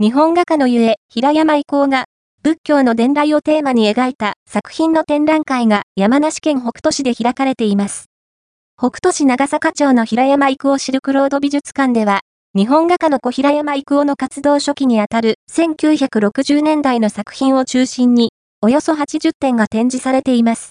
日本画家のゆえ、平山以降が、仏教の伝来をテーマに描いた作品の展覧会が山梨県北杜市で開かれています。北杜市長坂町の平山郁夫シルクロード美術館では、日本画家の小平山郁夫の活動初期にあたる1960年代の作品を中心に、およそ80点が展示されています。